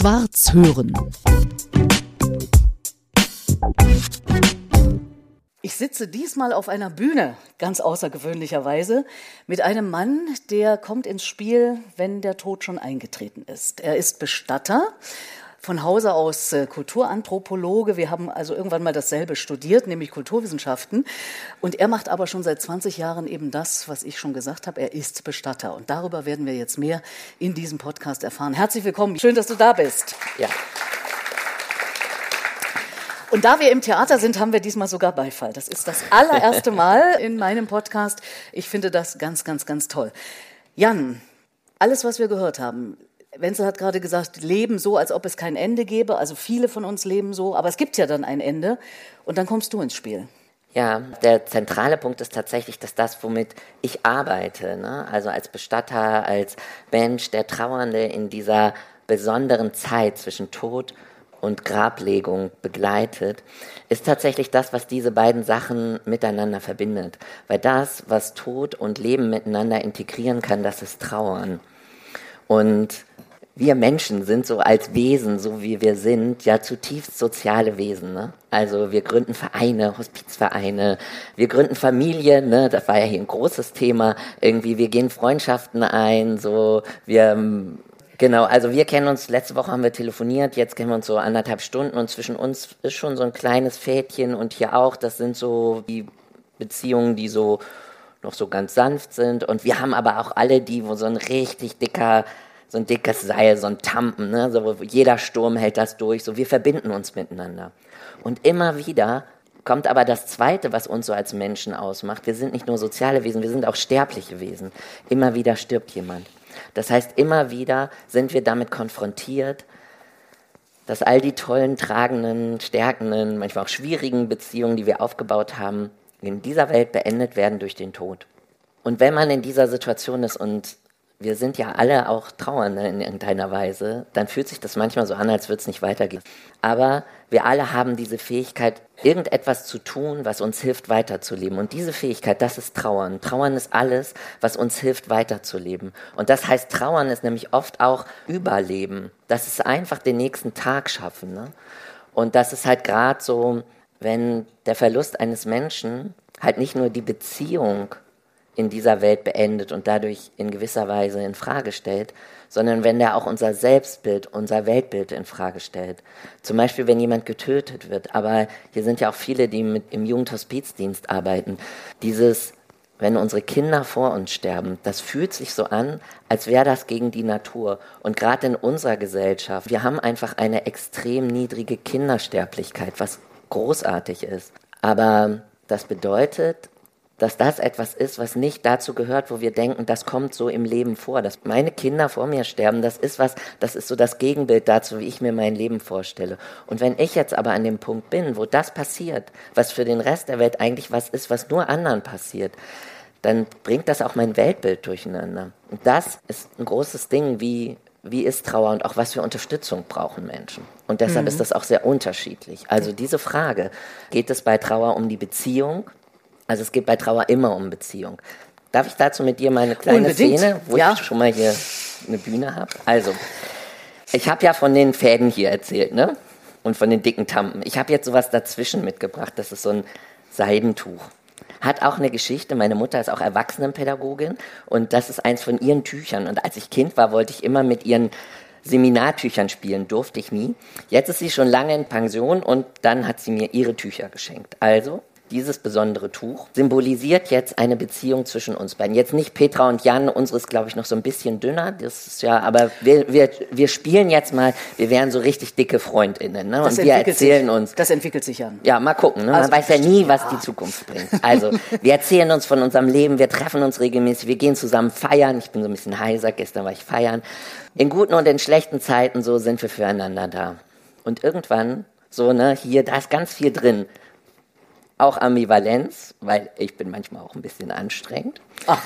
Schwarz hören. Ich sitze diesmal auf einer Bühne, ganz außergewöhnlicherweise, mit einem Mann, der kommt ins Spiel, wenn der Tod schon eingetreten ist. Er ist Bestatter von Hause aus äh, Kulturanthropologe. Wir haben also irgendwann mal dasselbe studiert, nämlich Kulturwissenschaften. Und er macht aber schon seit 20 Jahren eben das, was ich schon gesagt habe. Er ist Bestatter. Und darüber werden wir jetzt mehr in diesem Podcast erfahren. Herzlich willkommen. Schön, dass du da bist. Ja. Und da wir im Theater sind, haben wir diesmal sogar Beifall. Das ist das allererste Mal in meinem Podcast. Ich finde das ganz, ganz, ganz toll. Jan, alles, was wir gehört haben, Wenzel hat gerade gesagt, leben so, als ob es kein Ende gäbe. Also viele von uns leben so, aber es gibt ja dann ein Ende. Und dann kommst du ins Spiel. Ja, der zentrale Punkt ist tatsächlich, dass das, womit ich arbeite, ne? also als Bestatter, als Mensch, der Trauernde in dieser besonderen Zeit zwischen Tod und Grablegung begleitet, ist tatsächlich das, was diese beiden Sachen miteinander verbindet. Weil das, was Tod und Leben miteinander integrieren kann, das ist Trauern. Und wir Menschen sind so als Wesen, so wie wir sind, ja zutiefst soziale Wesen. Ne? Also wir gründen Vereine, Hospizvereine, wir gründen Familien, ne? das war ja hier ein großes Thema. Irgendwie, wir gehen Freundschaften ein, so wir Genau, also wir kennen uns, letzte Woche haben wir telefoniert, jetzt kennen wir uns so anderthalb Stunden und zwischen uns ist schon so ein kleines Fädchen und hier auch, das sind so die Beziehungen, die so noch so ganz sanft sind und wir haben aber auch alle die, wo so ein richtig dicker so ein dickes Seil, so ein Tampen, ne? so, jeder Sturm hält das durch, so wir verbinden uns miteinander. Und immer wieder kommt aber das Zweite, was uns so als Menschen ausmacht. Wir sind nicht nur soziale Wesen, wir sind auch sterbliche Wesen. Immer wieder stirbt jemand. Das heißt, immer wieder sind wir damit konfrontiert, dass all die tollen, tragenden, stärkenden, manchmal auch schwierigen Beziehungen, die wir aufgebaut haben, in dieser Welt beendet werden durch den Tod. Und wenn man in dieser Situation ist und wir sind ja alle auch Trauernde in irgendeiner Weise, dann fühlt sich das manchmal so an, als würde es nicht weitergehen. Aber wir alle haben diese Fähigkeit, irgendetwas zu tun, was uns hilft, weiterzuleben. Und diese Fähigkeit, das ist Trauern. Trauern ist alles, was uns hilft, weiterzuleben. Und das heißt, Trauern ist nämlich oft auch Überleben. Das ist einfach den nächsten Tag schaffen. Ne? Und das ist halt gerade so, wenn der Verlust eines Menschen halt nicht nur die Beziehung in dieser Welt beendet und dadurch in gewisser Weise in Frage stellt, sondern wenn der auch unser Selbstbild, unser Weltbild in Frage stellt. Zum Beispiel, wenn jemand getötet wird. Aber hier sind ja auch viele, die mit im Jugendhospizdienst arbeiten. Dieses, wenn unsere Kinder vor uns sterben, das fühlt sich so an, als wäre das gegen die Natur. Und gerade in unserer Gesellschaft, wir haben einfach eine extrem niedrige Kindersterblichkeit, was großartig ist. Aber das bedeutet, dass das etwas ist, was nicht dazu gehört, wo wir denken, das kommt so im Leben vor. Dass meine Kinder vor mir sterben, das ist was, das ist so das Gegenbild dazu, wie ich mir mein Leben vorstelle. Und wenn ich jetzt aber an dem Punkt bin, wo das passiert, was für den Rest der Welt eigentlich was ist, was nur anderen passiert, dann bringt das auch mein Weltbild durcheinander. Und das ist ein großes Ding, wie, wie ist Trauer und auch was für Unterstützung brauchen Menschen. Und deshalb mhm. ist das auch sehr unterschiedlich. Also diese Frage, geht es bei Trauer um die Beziehung also es geht bei Trauer immer um Beziehung. Darf ich dazu mit dir meine kleine Unbedingt. Szene, wo ja. ich schon mal hier eine Bühne habe? Also, ich habe ja von den Fäden hier erzählt, ne? Und von den dicken Tampen. Ich habe jetzt sowas dazwischen mitgebracht. Das ist so ein Seidentuch. Hat auch eine Geschichte. Meine Mutter ist auch Erwachsenenpädagogin und das ist eins von ihren Tüchern. Und als ich Kind war, wollte ich immer mit ihren Seminartüchern spielen, durfte ich nie. Jetzt ist sie schon lange in Pension und dann hat sie mir ihre Tücher geschenkt. Also dieses besondere Tuch symbolisiert jetzt eine Beziehung zwischen uns beiden. Jetzt nicht Petra und Jan, unseres glaube ich noch so ein bisschen dünner, das ist ja, aber wir, wir, wir spielen jetzt mal, wir wären so richtig dicke Freundinnen, ne? Und wir erzählen sich, uns. Das entwickelt sich an. Ja, mal gucken, ne? Man also, weiß ja nie, was ja. die Zukunft bringt. Also, wir erzählen uns von unserem Leben, wir treffen uns regelmäßig, wir gehen zusammen feiern. Ich bin so ein bisschen heiser, gestern war ich feiern. In guten und in schlechten Zeiten so sind wir füreinander da. Und irgendwann so, ne, hier, da ist ganz viel drin auch Ambivalenz, weil ich bin manchmal auch ein bisschen anstrengend. Ach,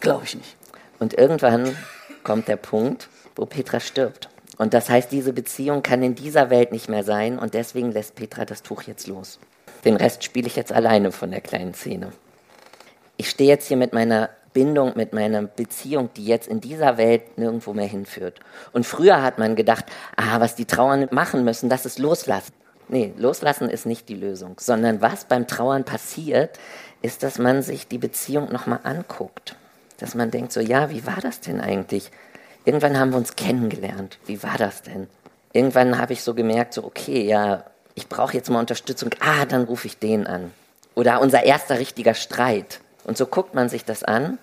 glaube ich nicht. Und irgendwann kommt der Punkt, wo Petra stirbt. Und das heißt, diese Beziehung kann in dieser Welt nicht mehr sein und deswegen lässt Petra das Tuch jetzt los. Den Rest spiele ich jetzt alleine von der kleinen Szene. Ich stehe jetzt hier mit meiner Bindung mit meiner Beziehung, die jetzt in dieser Welt nirgendwo mehr hinführt. Und früher hat man gedacht, ah, was die Trauernden machen müssen, das ist loslassen. Nee, loslassen ist nicht die Lösung, sondern was beim Trauern passiert, ist, dass man sich die Beziehung nochmal anguckt. Dass man denkt so, ja, wie war das denn eigentlich? Irgendwann haben wir uns kennengelernt. Wie war das denn? Irgendwann habe ich so gemerkt, so, okay, ja, ich brauche jetzt mal Unterstützung. Ah, dann rufe ich den an. Oder unser erster richtiger Streit. Und so guckt man sich das an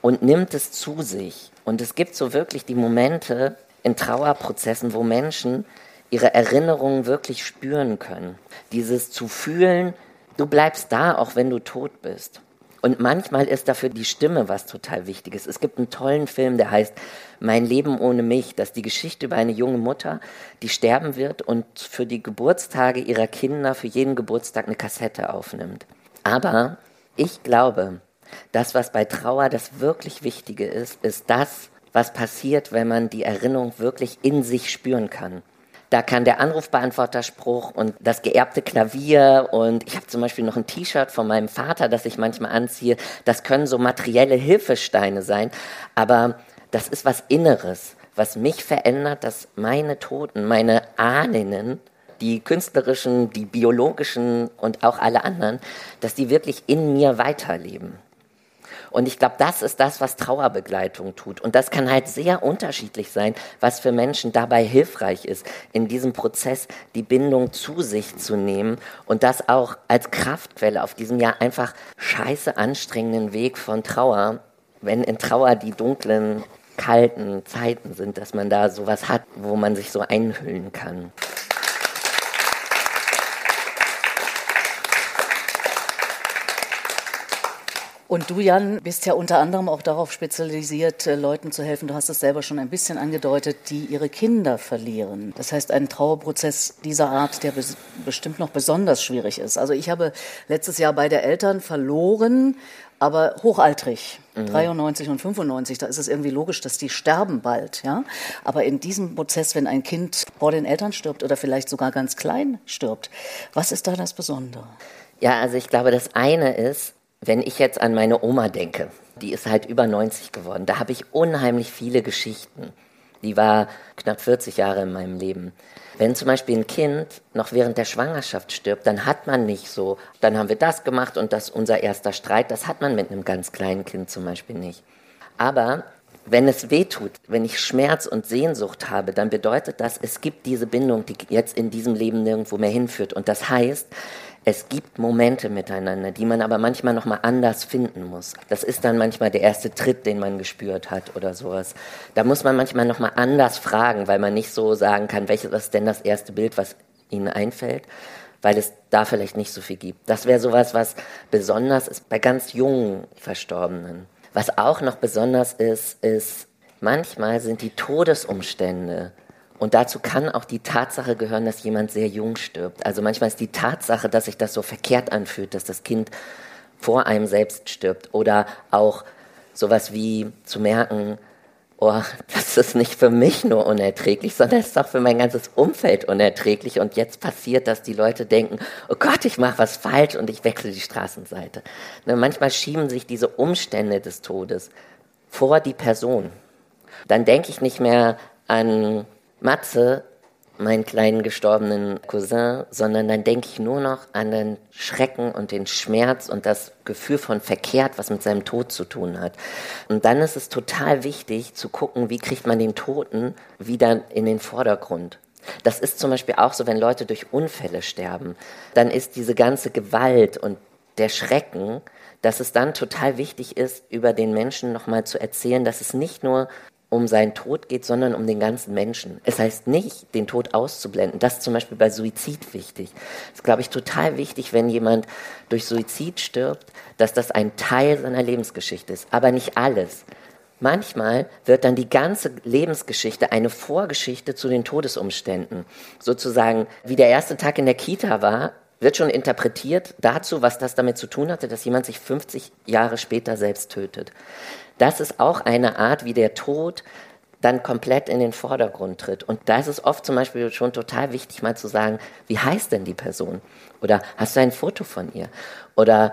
und nimmt es zu sich. Und es gibt so wirklich die Momente in Trauerprozessen, wo Menschen ihre Erinnerungen wirklich spüren können. Dieses zu fühlen, du bleibst da, auch wenn du tot bist. Und manchmal ist dafür die Stimme was total Wichtiges. Es gibt einen tollen Film, der heißt Mein Leben ohne mich. Das ist die Geschichte über eine junge Mutter, die sterben wird und für die Geburtstage ihrer Kinder für jeden Geburtstag eine Kassette aufnimmt. Aber ich glaube, das, was bei Trauer das wirklich Wichtige ist, ist das, was passiert, wenn man die Erinnerung wirklich in sich spüren kann. Da kann der Anrufbeantworterspruch und das geerbte Klavier und ich habe zum Beispiel noch ein T-Shirt von meinem Vater, das ich manchmal anziehe. Das können so materielle Hilfesteine sein, aber das ist was Inneres, was mich verändert, dass meine Toten, meine Ahnen, die künstlerischen, die biologischen und auch alle anderen, dass die wirklich in mir weiterleben. Und ich glaube, das ist das, was Trauerbegleitung tut. Und das kann halt sehr unterschiedlich sein, was für Menschen dabei hilfreich ist, in diesem Prozess die Bindung zu sich zu nehmen und das auch als Kraftquelle auf diesem ja einfach scheiße anstrengenden Weg von Trauer, wenn in Trauer die dunklen, kalten Zeiten sind, dass man da sowas hat, wo man sich so einhüllen kann. Und du, Jan, bist ja unter anderem auch darauf spezialisiert, äh, Leuten zu helfen, du hast es selber schon ein bisschen angedeutet, die ihre Kinder verlieren. Das heißt, ein Trauerprozess dieser Art, der bestimmt noch besonders schwierig ist. Also ich habe letztes Jahr beide Eltern verloren, aber hochaltrig, mhm. 93 und 95, da ist es irgendwie logisch, dass die sterben bald, ja. Aber in diesem Prozess, wenn ein Kind vor den Eltern stirbt oder vielleicht sogar ganz klein stirbt, was ist da das Besondere? Ja, also ich glaube, das eine ist, wenn ich jetzt an meine Oma denke, die ist halt über 90 geworden, da habe ich unheimlich viele Geschichten. Die war knapp 40 Jahre in meinem Leben. Wenn zum Beispiel ein Kind noch während der Schwangerschaft stirbt, dann hat man nicht so, dann haben wir das gemacht und das unser erster Streit, das hat man mit einem ganz kleinen Kind zum Beispiel nicht. Aber wenn es weh tut, wenn ich Schmerz und Sehnsucht habe, dann bedeutet das, es gibt diese Bindung, die jetzt in diesem Leben nirgendwo mehr hinführt. Und das heißt, es gibt Momente miteinander, die man aber manchmal noch mal anders finden muss. Das ist dann manchmal der erste Tritt, den man gespürt hat oder sowas. Da muss man manchmal noch mal anders fragen, weil man nicht so sagen kann, welches ist denn das erste Bild, was ihnen einfällt, weil es da vielleicht nicht so viel gibt. Das wäre sowas, was besonders ist bei ganz jungen Verstorbenen. Was auch noch besonders ist, ist manchmal sind die Todesumstände und dazu kann auch die Tatsache gehören, dass jemand sehr jung stirbt. Also manchmal ist die Tatsache, dass sich das so verkehrt anfühlt, dass das Kind vor einem selbst stirbt. Oder auch sowas wie zu merken, oh, das ist nicht für mich nur unerträglich, sondern es ist auch für mein ganzes Umfeld unerträglich. Und jetzt passiert, dass die Leute denken, oh Gott, ich mache was falsch und ich wechsle die Straßenseite. Ne, manchmal schieben sich diese Umstände des Todes vor die Person. Dann denke ich nicht mehr an Matze, meinen kleinen gestorbenen Cousin, sondern dann denke ich nur noch an den Schrecken und den Schmerz und das Gefühl von verkehrt, was mit seinem Tod zu tun hat. Und dann ist es total wichtig zu gucken, wie kriegt man den Toten wieder in den Vordergrund. Das ist zum Beispiel auch so, wenn Leute durch Unfälle sterben, dann ist diese ganze Gewalt und der Schrecken, dass es dann total wichtig ist, über den Menschen nochmal zu erzählen, dass es nicht nur um seinen Tod geht, sondern um den ganzen Menschen. Es heißt nicht, den Tod auszublenden. Das ist zum Beispiel bei Suizid wichtig. Das ist, glaube ich, total wichtig, wenn jemand durch Suizid stirbt, dass das ein Teil seiner Lebensgeschichte ist, aber nicht alles. Manchmal wird dann die ganze Lebensgeschichte eine Vorgeschichte zu den Todesumständen. Sozusagen, wie der erste Tag in der Kita war, wird schon interpretiert dazu, was das damit zu tun hatte, dass jemand sich 50 Jahre später selbst tötet. Das ist auch eine Art, wie der Tod dann komplett in den Vordergrund tritt. Und da ist es oft zum Beispiel schon total wichtig, mal zu sagen, wie heißt denn die Person? Oder hast du ein Foto von ihr? Oder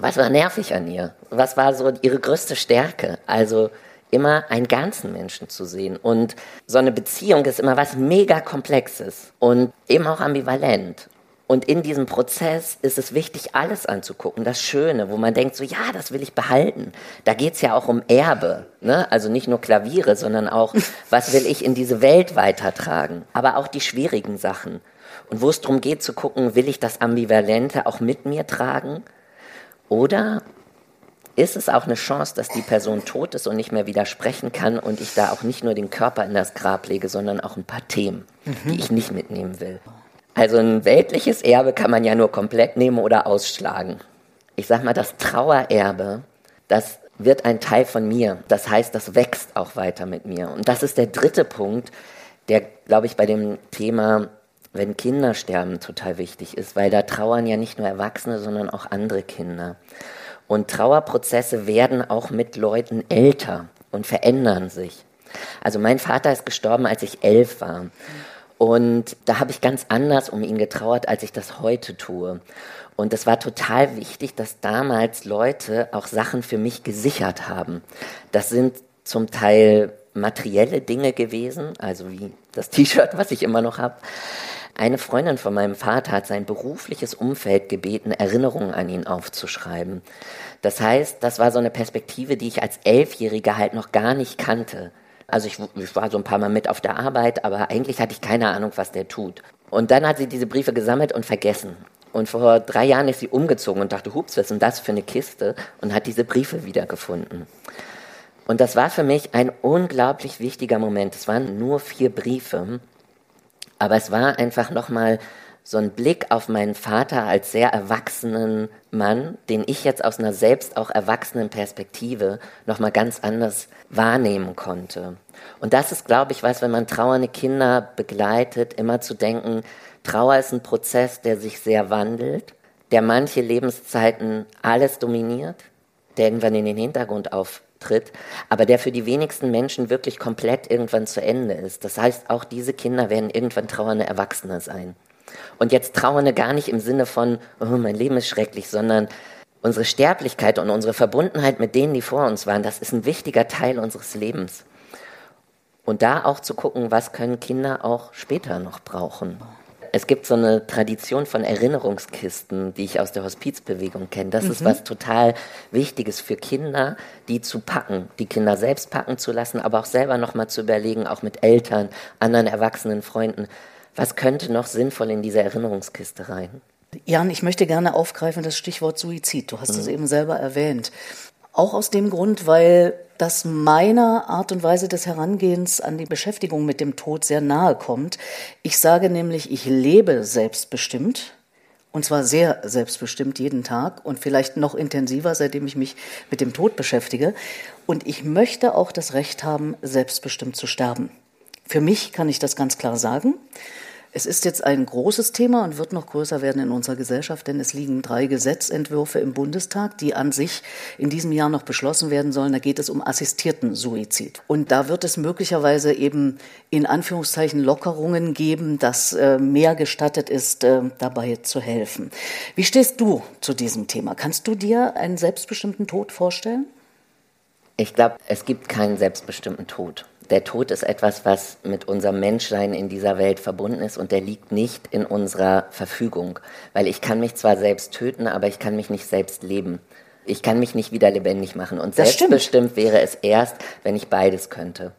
Was war nervig an ihr? Was war so ihre größte Stärke? Also immer einen ganzen Menschen zu sehen. Und so eine Beziehung ist immer was mega komplexes und eben auch ambivalent. Und in diesem Prozess ist es wichtig, alles anzugucken, das Schöne, wo man denkt, so ja, das will ich behalten. Da geht's ja auch um Erbe, ne? also nicht nur Klaviere, sondern auch, was will ich in diese Welt weitertragen. Aber auch die schwierigen Sachen. Und wo es darum geht zu gucken, will ich das Ambivalente auch mit mir tragen? Oder ist es auch eine Chance, dass die Person tot ist und nicht mehr widersprechen kann und ich da auch nicht nur den Körper in das Grab lege, sondern auch ein paar Themen, mhm. die ich nicht mitnehmen will. Also ein weltliches Erbe kann man ja nur komplett nehmen oder ausschlagen. Ich sag mal, das Trauererbe, das wird ein Teil von mir. Das heißt, das wächst auch weiter mit mir. Und das ist der dritte Punkt, der, glaube ich, bei dem Thema, wenn Kinder sterben, total wichtig ist, weil da trauern ja nicht nur Erwachsene, sondern auch andere Kinder. Und Trauerprozesse werden auch mit Leuten älter und verändern sich. Also mein Vater ist gestorben, als ich elf war. Und da habe ich ganz anders um ihn getrauert, als ich das heute tue. Und es war total wichtig, dass damals Leute auch Sachen für mich gesichert haben. Das sind zum Teil materielle Dinge gewesen, also wie das T-Shirt, was ich immer noch habe. Eine Freundin von meinem Vater hat sein berufliches Umfeld gebeten, Erinnerungen an ihn aufzuschreiben. Das heißt, das war so eine Perspektive, die ich als Elfjähriger halt noch gar nicht kannte. Also ich, ich war so ein paar Mal mit auf der Arbeit, aber eigentlich hatte ich keine Ahnung, was der tut. Und dann hat sie diese Briefe gesammelt und vergessen. Und vor drei Jahren ist sie umgezogen und dachte, hups, was ist denn das für eine Kiste? Und hat diese Briefe wiedergefunden. Und das war für mich ein unglaublich wichtiger Moment. Es waren nur vier Briefe, aber es war einfach nochmal so ein Blick auf meinen Vater als sehr erwachsenen Mann, den ich jetzt aus einer selbst auch erwachsenen Perspektive nochmal ganz anders wahrnehmen konnte. Und das ist, glaube ich, was, wenn man trauernde Kinder begleitet, immer zu denken, Trauer ist ein Prozess, der sich sehr wandelt, der manche Lebenszeiten alles dominiert, der irgendwann in den Hintergrund auftritt, aber der für die wenigsten Menschen wirklich komplett irgendwann zu Ende ist. Das heißt, auch diese Kinder werden irgendwann trauernde Erwachsene sein. Und jetzt Trauernde gar nicht im Sinne von, oh, mein Leben ist schrecklich, sondern unsere Sterblichkeit und unsere Verbundenheit mit denen, die vor uns waren, das ist ein wichtiger Teil unseres Lebens. Und da auch zu gucken, was können Kinder auch später noch brauchen. Es gibt so eine Tradition von Erinnerungskisten, die ich aus der Hospizbewegung kenne. Das mhm. ist was total Wichtiges für Kinder, die zu packen, die Kinder selbst packen zu lassen, aber auch selber nochmal zu überlegen, auch mit Eltern, anderen erwachsenen Freunden, was könnte noch sinnvoll in diese Erinnerungskiste rein? Jan, ich möchte gerne aufgreifen das Stichwort Suizid. Du hast es mhm. eben selber erwähnt. Auch aus dem Grund, weil das meiner Art und Weise des Herangehens an die Beschäftigung mit dem Tod sehr nahe kommt. Ich sage nämlich, ich lebe selbstbestimmt. Und zwar sehr selbstbestimmt jeden Tag und vielleicht noch intensiver, seitdem ich mich mit dem Tod beschäftige. Und ich möchte auch das Recht haben, selbstbestimmt zu sterben. Für mich kann ich das ganz klar sagen. Es ist jetzt ein großes Thema und wird noch größer werden in unserer Gesellschaft, denn es liegen drei Gesetzentwürfe im Bundestag, die an sich in diesem Jahr noch beschlossen werden sollen. Da geht es um assistierten Suizid. Und da wird es möglicherweise eben in Anführungszeichen Lockerungen geben, dass äh, mehr gestattet ist, äh, dabei zu helfen. Wie stehst du zu diesem Thema? Kannst du dir einen selbstbestimmten Tod vorstellen? Ich glaube, es gibt keinen selbstbestimmten Tod der Tod ist etwas, was mit unserem Menschsein in dieser Welt verbunden ist und der liegt nicht in unserer Verfügung. Weil ich kann mich zwar selbst töten, aber ich kann mich nicht selbst leben. Ich kann mich nicht wieder lebendig machen. Und das selbstbestimmt stimmt. wäre es erst, wenn ich beides könnte.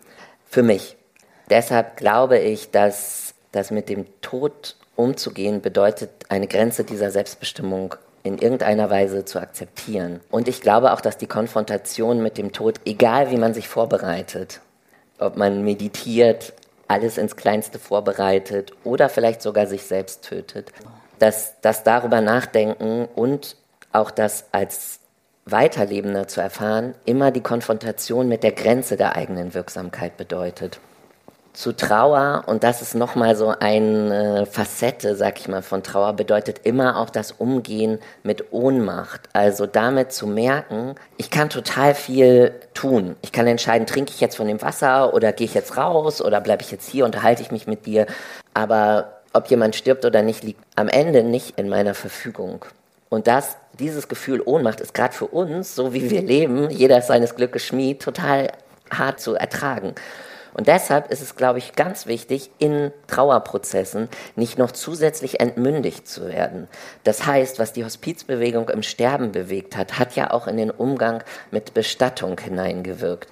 Für mich. Deshalb glaube ich, dass das mit dem Tod umzugehen bedeutet, eine Grenze dieser Selbstbestimmung in irgendeiner Weise zu akzeptieren. Und ich glaube auch, dass die Konfrontation mit dem Tod, egal wie man sich vorbereitet, ob man meditiert, alles ins Kleinste vorbereitet oder vielleicht sogar sich selbst tötet. Dass das darüber nachdenken und auch das als Weiterlebender zu erfahren, immer die Konfrontation mit der Grenze der eigenen Wirksamkeit bedeutet zu Trauer, und das ist nochmal so eine Facette, sag ich mal, von Trauer, bedeutet immer auch das Umgehen mit Ohnmacht. Also damit zu merken, ich kann total viel tun. Ich kann entscheiden, trinke ich jetzt von dem Wasser oder gehe ich jetzt raus oder bleibe ich jetzt hier, unterhalte ich mich mit dir. Aber ob jemand stirbt oder nicht, liegt am Ende nicht in meiner Verfügung. Und das, dieses Gefühl Ohnmacht ist gerade für uns, so wie wir leben, jeder ist seines Glückes Schmied, total hart zu ertragen. Und deshalb ist es, glaube ich, ganz wichtig, in Trauerprozessen nicht noch zusätzlich entmündigt zu werden. Das heißt, was die Hospizbewegung im Sterben bewegt hat, hat ja auch in den Umgang mit Bestattung hineingewirkt.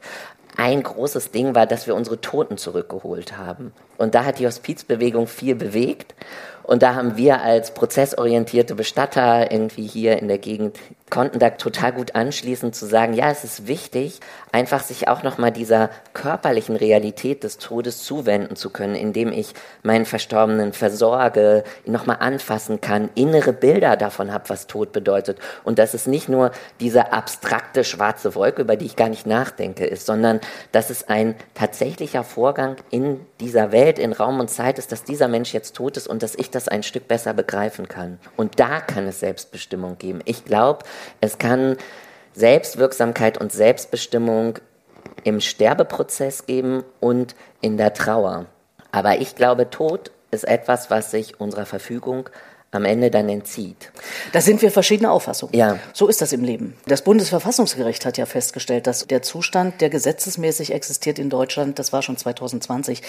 Ein großes Ding war, dass wir unsere Toten zurückgeholt haben. Und da hat die Hospizbewegung viel bewegt. Und da haben wir als prozessorientierte Bestatter irgendwie hier in der Gegend konnten da total gut anschließen zu sagen, ja, es ist wichtig, einfach sich auch nochmal dieser körperlichen Realität des Todes zuwenden zu können, indem ich meinen Verstorbenen versorge, ihn nochmal anfassen kann, innere Bilder davon habe, was Tod bedeutet. Und dass es nicht nur diese abstrakte schwarze Wolke, über die ich gar nicht nachdenke, ist, sondern dass es ein tatsächlicher Vorgang in dieser Welt, in Raum und Zeit ist, dass dieser Mensch jetzt tot ist und dass ich das ein Stück besser begreifen kann. Und da kann es Selbstbestimmung geben. Ich glaube, es kann Selbstwirksamkeit und Selbstbestimmung im Sterbeprozess geben und in der Trauer. Aber ich glaube, Tod ist etwas, was sich unserer Verfügung am Ende dann entzieht. Da sind wir verschiedene Auffassungen. Ja. So ist das im Leben. Das Bundesverfassungsgericht hat ja festgestellt, dass der Zustand, der gesetzesmäßig existiert in Deutschland, das war schon 2020,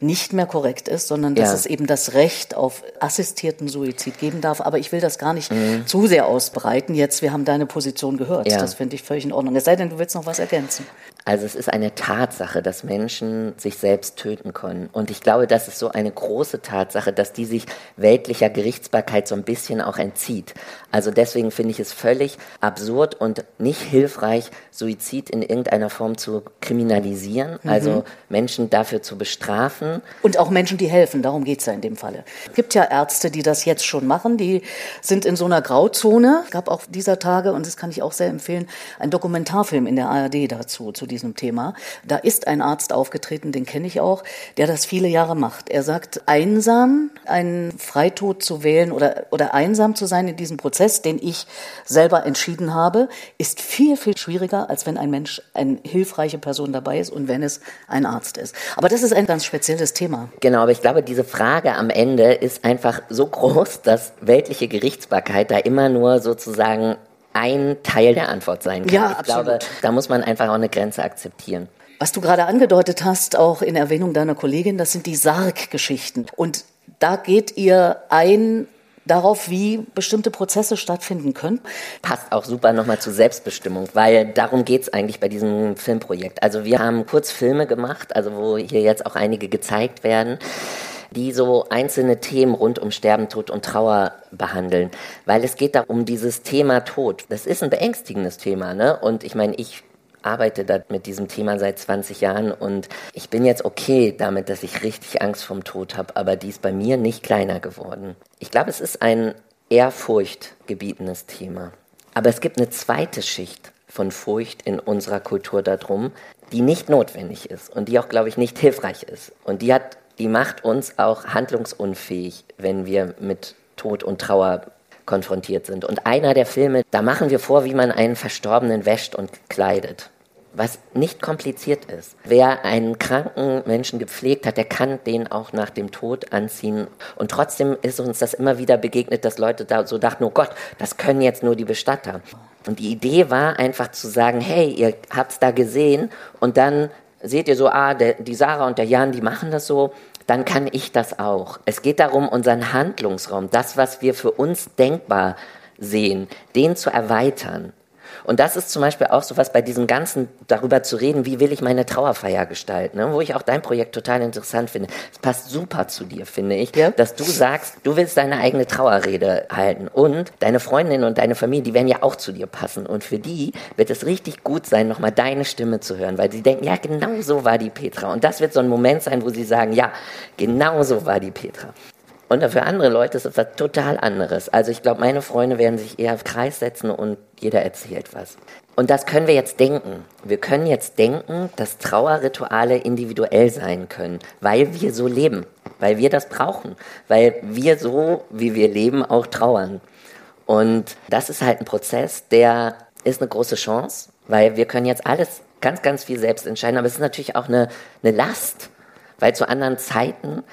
nicht mehr korrekt ist, sondern dass Ja. es eben das Recht auf assistierten Suizid geben darf. Aber ich will das gar nicht zu sehr ausbreiten. Jetzt, wir haben deine Position gehört. Mhm. Ja. Das finde ich völlig in Ordnung. Es sei denn, du willst noch was ergänzen. Also es ist eine Tatsache, dass Menschen sich selbst töten können. Und ich glaube, das ist so eine große Tatsache, dass die sich weltlicher Gerichtsbarkeit so ein bisschen auch entzieht. Also deswegen finde ich es völlig absurd und nicht hilfreich, Suizid in irgendeiner Form zu kriminalisieren, also Menschen dafür zu bestrafen. Und auch Menschen, die helfen, darum geht's ja in dem Falle. Es gibt ja Ärzte, die das jetzt schon machen, die sind in so einer Grauzone. Es gab auch dieser Tage, und das kann ich auch sehr empfehlen, einen Dokumentarfilm in der ARD dazu, zu diesem Thema. Da ist ein Arzt aufgetreten, den kenne ich auch, der das viele Jahre macht. Er sagt, einsam einen Freitod zu wählen oder, oder einsam zu sein in diesem Prozess, den ich selber entschieden habe, ist viel, viel schwieriger, als wenn ein Mensch, eine hilfreiche Person dabei ist und wenn es ein Arzt ist. Aber das ist ein ganz spezielles Thema. Genau, aber ich glaube, diese Frage am Ende ist einfach so groß, dass weltliche Gerichtsbarkeit da immer nur sozusagen ein Teil der Antwort sein kann. Ja, ich absolut. glaube, da muss man einfach auch eine Grenze akzeptieren. Was du gerade angedeutet hast, auch in Erwähnung deiner Kollegin, das sind die Sarg-Geschichten. Und da geht ihr ein darauf, wie bestimmte Prozesse stattfinden können. passt auch super nochmal zu Selbstbestimmung, weil darum geht's eigentlich bei diesem Filmprojekt. Also wir haben kurz Filme gemacht, also wo hier jetzt auch einige gezeigt werden, die so einzelne Themen rund um Sterben, Tod und Trauer behandeln. Weil es geht da um dieses Thema Tod. Das ist ein beängstigendes Thema, ne? Und ich meine, ich arbeite da mit diesem Thema seit 20 Jahren und ich bin jetzt okay damit, dass ich richtig Angst vom Tod habe, aber die ist bei mir nicht kleiner geworden. Ich glaube, es ist ein eher furchtgebietenes Thema. Aber es gibt eine zweite Schicht von Furcht in unserer Kultur darum, die nicht notwendig ist und die auch, glaube ich, nicht hilfreich ist. Und die hat, die macht uns auch handlungsunfähig, wenn wir mit Tod und Trauer konfrontiert sind. Und einer der Filme, da machen wir vor, wie man einen Verstorbenen wäscht und kleidet. Was nicht kompliziert ist. Wer einen kranken Menschen gepflegt hat, der kann den auch nach dem Tod anziehen. Und trotzdem ist uns das immer wieder begegnet, dass Leute da so dachten, oh Gott, das können jetzt nur die Bestatter. Und die Idee war einfach zu sagen, hey, ihr habt's da gesehen und dann seht ihr so, ah, der, die Sarah und der Jan, die machen das so, dann kann ich das auch. Es geht darum, unseren Handlungsraum, das, was wir für uns denkbar sehen, den zu erweitern. Und das ist zum Beispiel auch so was bei diesem Ganzen, darüber zu reden, wie will ich meine Trauerfeier gestalten, ne? wo ich auch dein Projekt total interessant finde. Es passt super zu dir, finde ich, Ja. dass du sagst, du willst deine eigene Trauerrede halten und deine Freundin und deine Familie, die werden ja auch zu dir passen. Und für die wird es richtig gut sein, nochmal deine Stimme zu hören, weil sie denken, ja, genau so war die Petra. Und das wird so ein Moment sein, wo sie sagen, ja, genau so war die Petra. Und für andere Leute ist es was total anderes. Also ich glaube, meine Freunde werden sich eher auf Kreis setzen und jeder erzählt was. Und das können wir jetzt denken. Wir können jetzt denken, dass Trauerrituale individuell sein können, weil wir so leben, weil wir das brauchen, weil wir so, wie wir leben, auch trauern. Und das ist halt ein Prozess, der ist eine große Chance, weil wir können jetzt alles ganz, ganz viel selbst entscheiden, aber es ist natürlich auch eine, eine Last, weil zu anderen Zeiten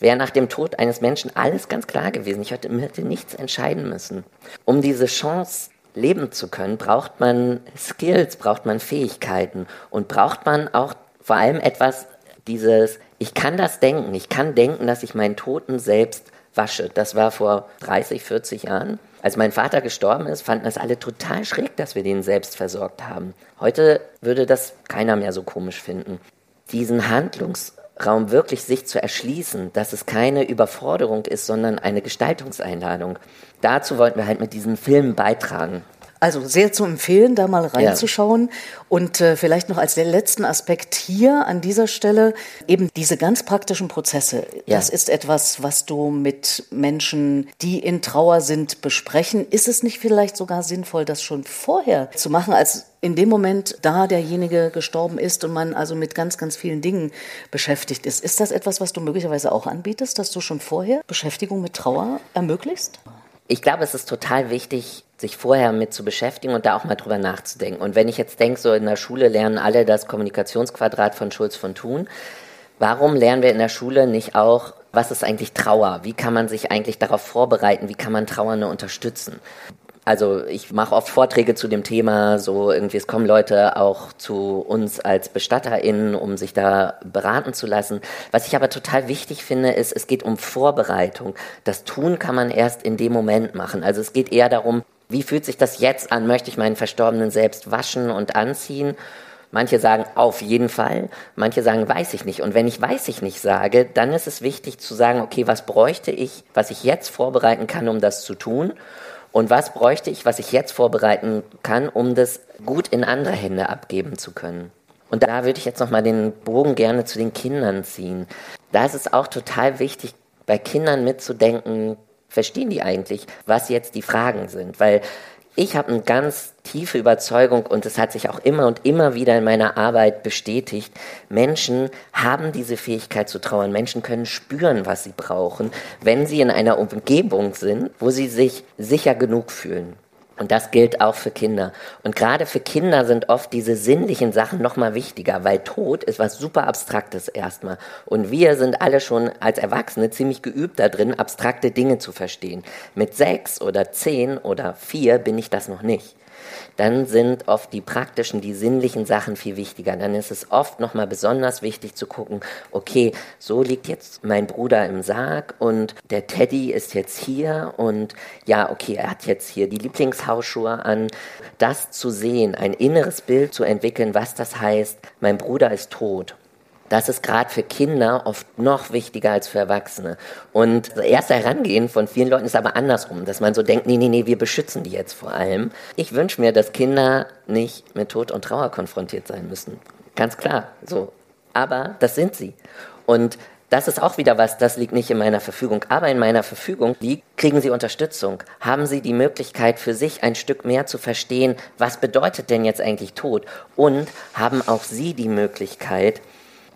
wäre nach dem Tod eines Menschen alles ganz klar gewesen. Ich hätte, hätte nichts entscheiden müssen. Um diese Chance leben zu können, braucht man Skills, braucht man Fähigkeiten und braucht man auch vor allem etwas, dieses, ich kann das denken, ich kann denken, dass ich meinen Toten selbst wasche. Das war vor 30, 40 Jahren. Als mein Vater gestorben ist, fanden das alle total schräg, dass wir den selbst versorgt haben. Heute würde das keiner mehr so komisch finden. Diesen Handlungsraum wirklich sich zu erschließen, dass es keine Überforderung ist, sondern eine Gestaltungseinladung. Dazu wollten wir halt mit diesem Film beitragen. Also sehr zu empfehlen, da mal reinzuschauen. Ja. Und äh, vielleicht noch als letzten Aspekt hier an dieser Stelle eben diese ganz praktischen Prozesse. Ja. Das ist etwas, was du mit Menschen, die in Trauer sind, besprechen. Ist es nicht vielleicht sogar sinnvoll, das schon vorher zu machen, als in dem Moment, da derjenige gestorben ist und man also mit ganz, ganz vielen Dingen beschäftigt ist. Ist das etwas, was du möglicherweise auch anbietest, dass du schon vorher Beschäftigung mit Trauer ermöglicht? Ich glaube, es ist total wichtig, sich vorher mit zu beschäftigen und da auch mal drüber nachzudenken. Und wenn ich jetzt denke, so in der Schule lernen alle das Kommunikationsquadrat von Schulz von Thun, warum lernen wir in der Schule nicht auch, was ist eigentlich Trauer? Wie kann man sich eigentlich darauf vorbereiten? Wie kann man Trauernde unterstützen? Also ich mache oft Vorträge zu dem Thema, so irgendwie, es kommen Leute auch zu uns als BestatterInnen, um sich da beraten zu lassen. Was ich aber total wichtig finde, ist, es geht um Vorbereitung. Das Tun kann man erst in dem Moment machen. Also es geht eher darum, wie fühlt sich das jetzt an? Möchte ich meinen Verstorbenen selbst waschen und anziehen? Manche sagen auf jeden Fall, manche sagen weiß ich nicht. Und wenn ich weiß ich nicht sage, dann ist es wichtig zu sagen, okay, was bräuchte ich, was ich jetzt vorbereiten kann, um das zu tun? Und was bräuchte ich, was ich jetzt vorbereiten kann, um das gut in andere Hände abgeben zu können? Und da würde ich jetzt nochmal den Bogen gerne zu den Kindern ziehen. Da ist es auch total wichtig, bei Kindern mitzudenken, verstehen die eigentlich, was jetzt die Fragen sind? Weil ich habe eine ganz tiefe Überzeugung und es hat sich auch immer und immer wieder in meiner Arbeit bestätigt. Menschen haben diese Fähigkeit zu trauern. Menschen können spüren, was sie brauchen, wenn sie in einer Umgebung sind, wo sie sich sicher genug fühlen. Und das gilt auch für Kinder. Und gerade für Kinder sind oft diese sinnlichen Sachen noch mal wichtiger, weil Tod ist was super Abstraktes erstmal. Und wir sind alle schon als Erwachsene ziemlich geübt darin, abstrakte Dinge zu verstehen. Mit sechs oder zehn oder vier bin ich das noch nicht dann sind oft die praktischen, die sinnlichen Sachen viel wichtiger. Dann ist es oft nochmal besonders wichtig zu gucken, okay, so liegt jetzt mein Bruder im Sarg und der Teddy ist jetzt hier und ja, okay, er hat jetzt hier die Lieblingshausschuhe an. Das zu sehen, ein inneres Bild zu entwickeln, was das heißt, mein Bruder ist tot das ist gerade für Kinder oft noch wichtiger als für Erwachsene. Und das erste Herangehen von vielen Leuten ist aber andersrum, dass man so denkt, nee, nee, nee, wir beschützen die jetzt vor allem. Ich wünsche mir, dass Kinder nicht mit Tod und Trauer konfrontiert sein müssen. Ganz klar, so. Aber das sind sie. Und das ist auch wieder was, das liegt nicht in meiner Verfügung. Aber in meiner Verfügung liegt, kriegen Sie Unterstützung. Haben Sie die Möglichkeit für sich ein Stück mehr zu verstehen, was bedeutet denn jetzt eigentlich Tod? Und haben auch Sie die Möglichkeit,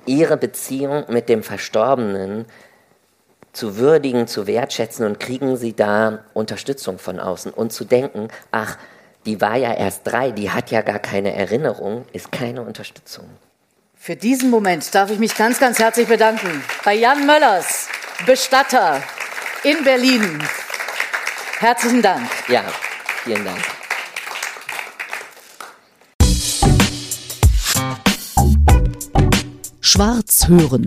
ihre Beziehung mit dem Verstorbenen zu würdigen, zu wertschätzen und kriegen sie da Unterstützung von außen und zu denken, ach, die war ja erst drei, die hat ja gar keine Erinnerung, ist keine Unterstützung. Für diesen Moment darf ich mich ganz, ganz herzlich bedanken bei Jan Möllers, Bestatter in Berlin. Herzlichen Dank. Ja, vielen Dank. Schwarz hören.